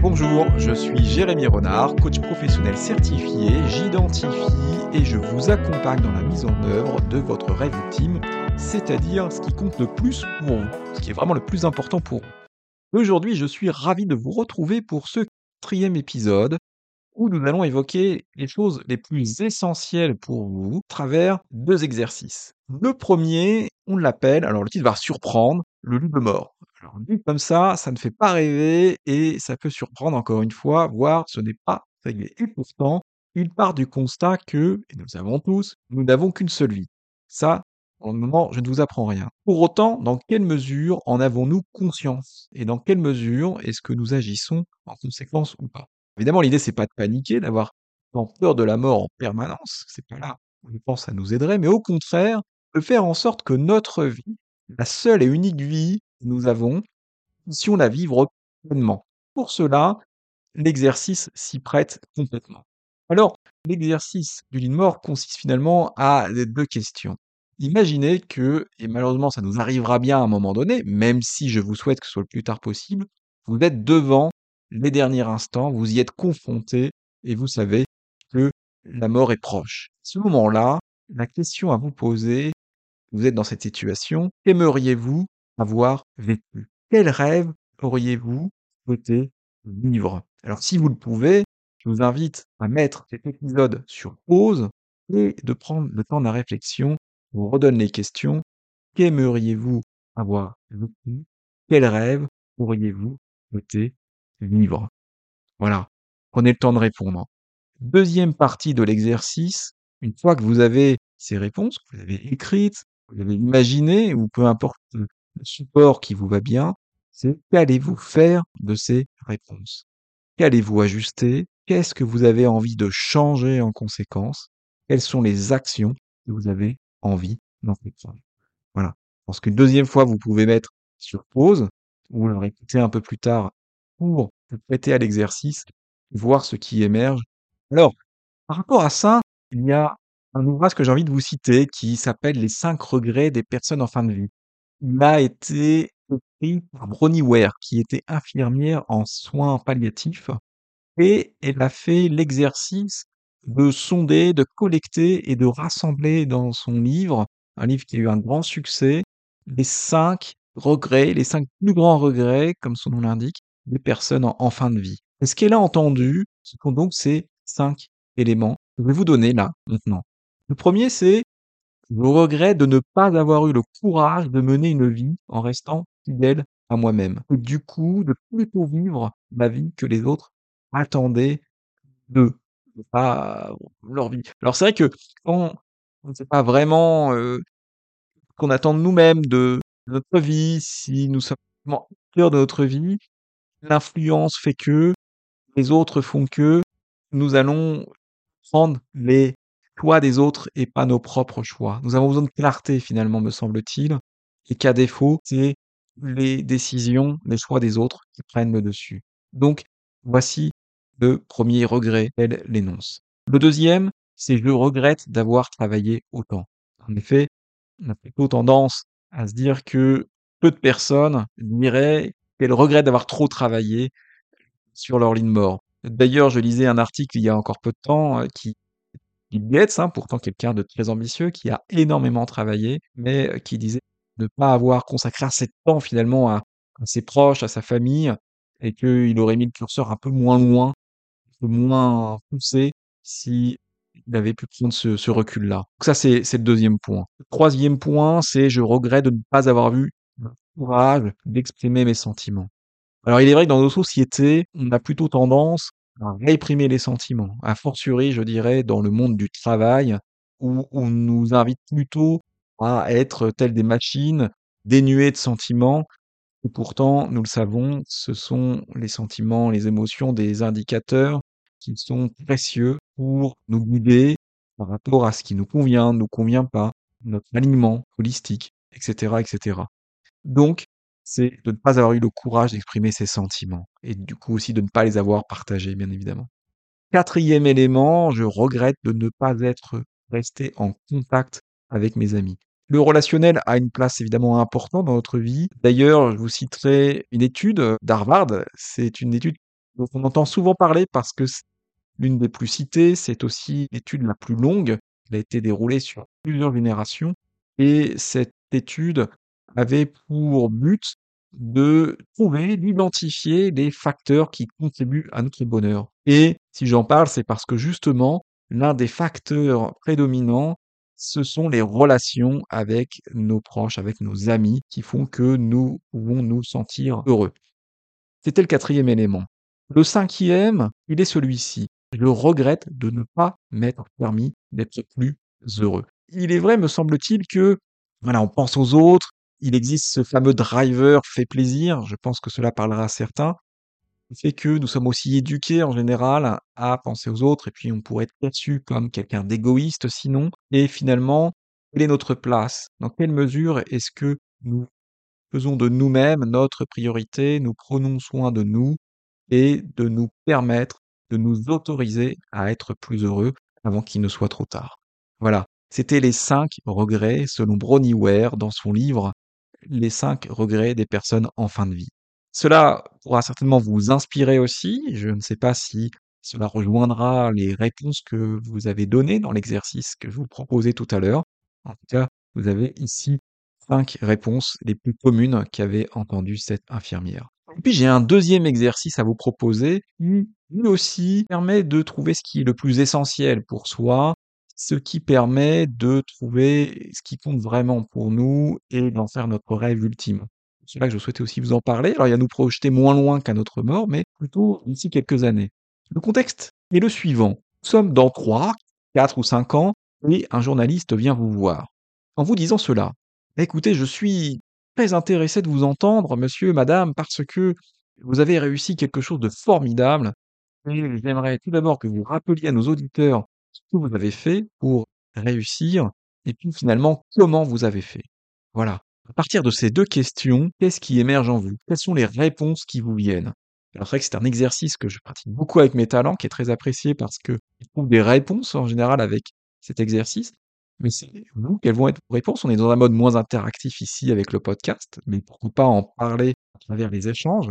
Bonjour, je suis Jérémy Renard, coach professionnel certifié. J'identifie et je vous accompagne dans la mise en œuvre de votre rêve ultime, c'est-à-dire ce qui compte le plus pour vous, ce qui est vraiment le plus important pour vous. Aujourd'hui, je suis ravi de vous retrouver pour ce quatrième épisode où nous allons évoquer les choses les plus essentielles pour vous à travers deux exercices. Le premier, on l'appelle, alors le titre va surprendre, le lit de mort. Alors comme ça, ça ne fait pas rêver et ça peut surprendre encore une fois, voire ce n'est pas réglé. Et pourtant, il part du constat que, et nous le savons tous, nous n'avons qu'une seule vie. Ça, pour le moment, je ne vous apprends rien. Pour autant, dans quelle mesure en avons-nous conscience Et dans quelle mesure est-ce que nous agissons en conséquence ou pas? Évidemment, l'idée, c'est pas de paniquer, d'avoir peur de la mort en permanence, c'est pas là où je pense ça nous aiderait, mais au contraire, de faire en sorte que notre vie, la seule et unique vie que nous avons, puissions la vivre pleinement. Pour cela, l'exercice s'y prête complètement. Alors, l'exercice du lit de mort consiste finalement à deux questions. Imaginez que, et malheureusement ça nous arrivera bien à un moment donné, même si je vous souhaite que ce soit le plus tard possible, vous êtes devant les derniers instants, vous y êtes confronté et vous savez que la mort est proche. À ce moment-là, la question à vous poser, vous êtes dans cette situation, qu'aimeriez-vous avoir vécu Quel rêve auriez-vous souhaité vivre? Alors si vous le pouvez, je vous invite à mettre cet épisode sur pause et de prendre le temps de la réflexion. Je vous redonne les questions. Qu'aimeriez-vous avoir vécu? Quel rêve auriez-vous souhaité vivre? Voilà, prenez le temps de répondre. Deuxième partie de l'exercice, une fois que vous avez ces réponses, que vous avez écrites, vous avez imaginé, ou peu importe support qui vous va bien, c'est qu'allez-vous faire de ces réponses? Qu'allez-vous ajuster? Qu'est-ce que vous avez envie de changer en conséquence? Quelles sont les actions que vous avez envie d'entreprendre Voilà. Parce qu'une deuxième fois, vous pouvez mettre sur pause, ou le répéter un peu plus tard pour vous prêter à l'exercice, voir ce qui émerge. Alors, par rapport à ça, il y a un ouvrage que j'ai envie de vous citer qui s'appelle Les cinq regrets des personnes en fin de vie. Il a été écrit par Bronnie Ware, qui était infirmière en soins palliatifs, et elle a fait l'exercice de sonder, de collecter et de rassembler dans son livre, un livre qui a eu un grand succès, les cinq regrets, les cinq plus grands regrets, comme son nom l'indique, des personnes en, fin de vie. Et ce qu'elle a entendu, ce sont donc ces cinq éléments que je vais vous donner là, maintenant. Le premier, c'est je regrette de ne pas avoir eu le courage de mener une vie en restant fidèle à moi-même. Du coup, de plutôt vivre ma vie que les autres attendaient de pas leur vie. Alors c'est vrai que quand on ne sait pas vraiment euh, qu'on attend de nous-mêmes, de, notre vie, si nous sommes cœur de notre vie, l'influence fait que, les autres font que, nous allons prendre les choix des autres et pas nos propres choix. Nous avons besoin de clarté finalement, me semble-t-il, et qu'à défaut, c'est les décisions, les choix des autres qui prennent le dessus. Donc, voici le premier regret, elle l'énonce. Le deuxième, c'est je regrette d'avoir travaillé autant. En effet, on a plutôt tendance à se dire que peu de personnes diraient qu'elles regrettent d'avoir trop travaillé sur leur ligne mort. D'ailleurs, je lisais un article il y a encore peu de temps euh, qui Bill Gates, hein, pourtant quelqu'un de très ambitieux, qui a énormément travaillé, mais euh, qui disait ne pas avoir consacré assez de temps finalement à, ses proches, à sa famille, et qu'il aurait mis le curseur un peu moins loin, un peu moins poussé, si il avait pu prendre ce, recul-là. Donc ça, c'est le deuxième point. Le troisième point, c'est je regrette de ne pas avoir vu courage d'exprimer mes sentiments. Alors il est vrai que dans nos sociétés, on a plutôt tendance à réprimer les sentiments, a fortiori, je dirais, dans le monde du travail, où on nous invite plutôt à être tels des machines, dénuées de sentiments, et pourtant, nous le savons, ce sont les sentiments, les émotions des indicateurs qui sont précieux pour nous guider par rapport à ce qui nous convient, ne nous convient pas, notre alignement holistique, etc., etc. Donc, c'est de ne pas avoir eu le courage d'exprimer ses sentiments et du coup aussi de ne pas les avoir partagés, bien évidemment. Quatrième élément, je regrette de ne pas être resté en contact avec mes amis. Le relationnel a une place évidemment importante dans notre vie. D'ailleurs, je vous citerai une étude d'Harvard. C'est une étude dont on entend souvent parler parce que c'est l'une des plus citées, c'est aussi l'étude la plus longue. Elle a été déroulée sur plusieurs générations et cette étude avait pour but de trouver, d'identifier les facteurs qui contribuent à notre bonheur. Et si j'en parle, c'est parce que justement, l'un des facteurs prédominants, ce sont les relations avec nos proches, avec nos amis, qui font que nous pouvons nous sentir heureux. C'était le quatrième élément. Le cinquième, il est celui-ci. Je regrette de ne pas m'être permis d'être plus heureux. Il est vrai, me semble-t-il, que voilà, on pense aux autres. Il existe ce fameux driver fait plaisir. Je pense que cela parlera à certains. Le fait que nous sommes aussi éduqués en général à penser aux autres et puis on pourrait être perçu comme quelqu'un d'égoïste sinon. Et finalement, quelle est notre place? Dans quelle mesure est-ce que nous faisons de nous-mêmes notre priorité, nous prenons soin de nous et de nous permettre de nous autoriser à être plus heureux avant qu'il ne soit trop tard? Voilà, c'était les cinq regrets selon Bronnie Ware dans son livre Les cinq regrets des personnes en fin de vie. Cela pourra certainement vous inspirer aussi. Je ne sais pas si cela rejoindra les réponses que vous avez données dans l'exercice que je vous proposais tout à l'heure. En tout cas, vous avez ici cinq réponses les plus communes qu'avait entendu cette infirmière. Puis j'ai un deuxième exercice à vous proposer qui lui aussi permet de trouver ce qui est le plus essentiel pour soi, ce qui permet de trouver ce qui compte vraiment pour nous et d'en faire notre rêve ultime. C'est là que je souhaitais aussi vous en parler. Alors il y a nous projeter moins loin qu'à notre mort, mais plutôt d'ici quelques années. Le contexte est le suivant. Nous sommes dans trois, quatre ou cinq ans, et un journaliste vient vous voir. En vous disant cela, écoutez, je suis très intéressé de vous entendre, monsieur, madame, parce que vous avez réussi quelque chose de formidable. J'aimerais tout d'abord que vous rappeliez à nos auditeurs ce que vous avez fait pour réussir, et puis finalement comment vous avez fait. Voilà. À partir de ces deux questions, qu'est-ce qui émerge en vous? Quelles sont les réponses qui vous viennent? Alors c'est vrai que c'est un exercice que je pratique beaucoup avec mes talents, qui est très apprécié parce que je trouve des réponses en général avec cet exercice. Mais c'est vous, quelles vont être vos réponses? On est dans un mode moins interactif ici avec le podcast, mais pourquoi pas en parler à travers les échanges,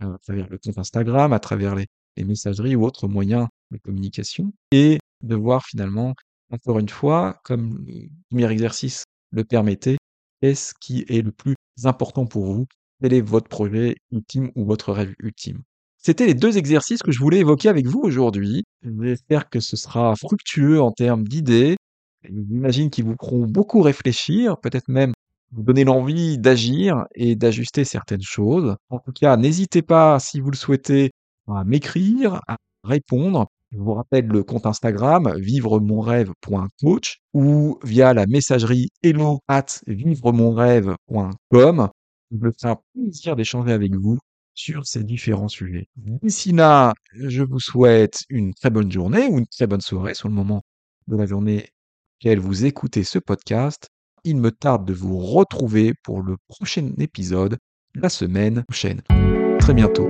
à travers le compte Instagram, à travers les, les messageries ou autres moyens de communication, et de voir finalement, encore une fois, comme le premier exercice le permettait, qu'est-ce qui est le plus important pour vous? Quel est votre projet ultime ou votre rêve ultime? C'était les deux exercices que je voulais évoquer avec vous aujourd'hui. J'espère que ce sera fructueux en termes d'idées, J'imagine qu'ils vous feront beaucoup réfléchir, peut-être même vous donner l'envie d'agir et d'ajuster certaines choses. En tout cas, n'hésitez pas, si vous le souhaitez, à m'écrire, à répondre. Je vous rappelle le compte Instagram vivremonrêve.coach ou via la messagerie hello at vivremonrêve.com. Je me ferai un plaisir d'échanger avec vous sur ces différents sujets. D'ici là, je vous souhaite une très bonne journée ou une très bonne soirée sur le moment de la journée qu'elle vous écoutez ce podcast, il me tarde de vous retrouver pour le prochain épisode la semaine prochaine. Très bientôt.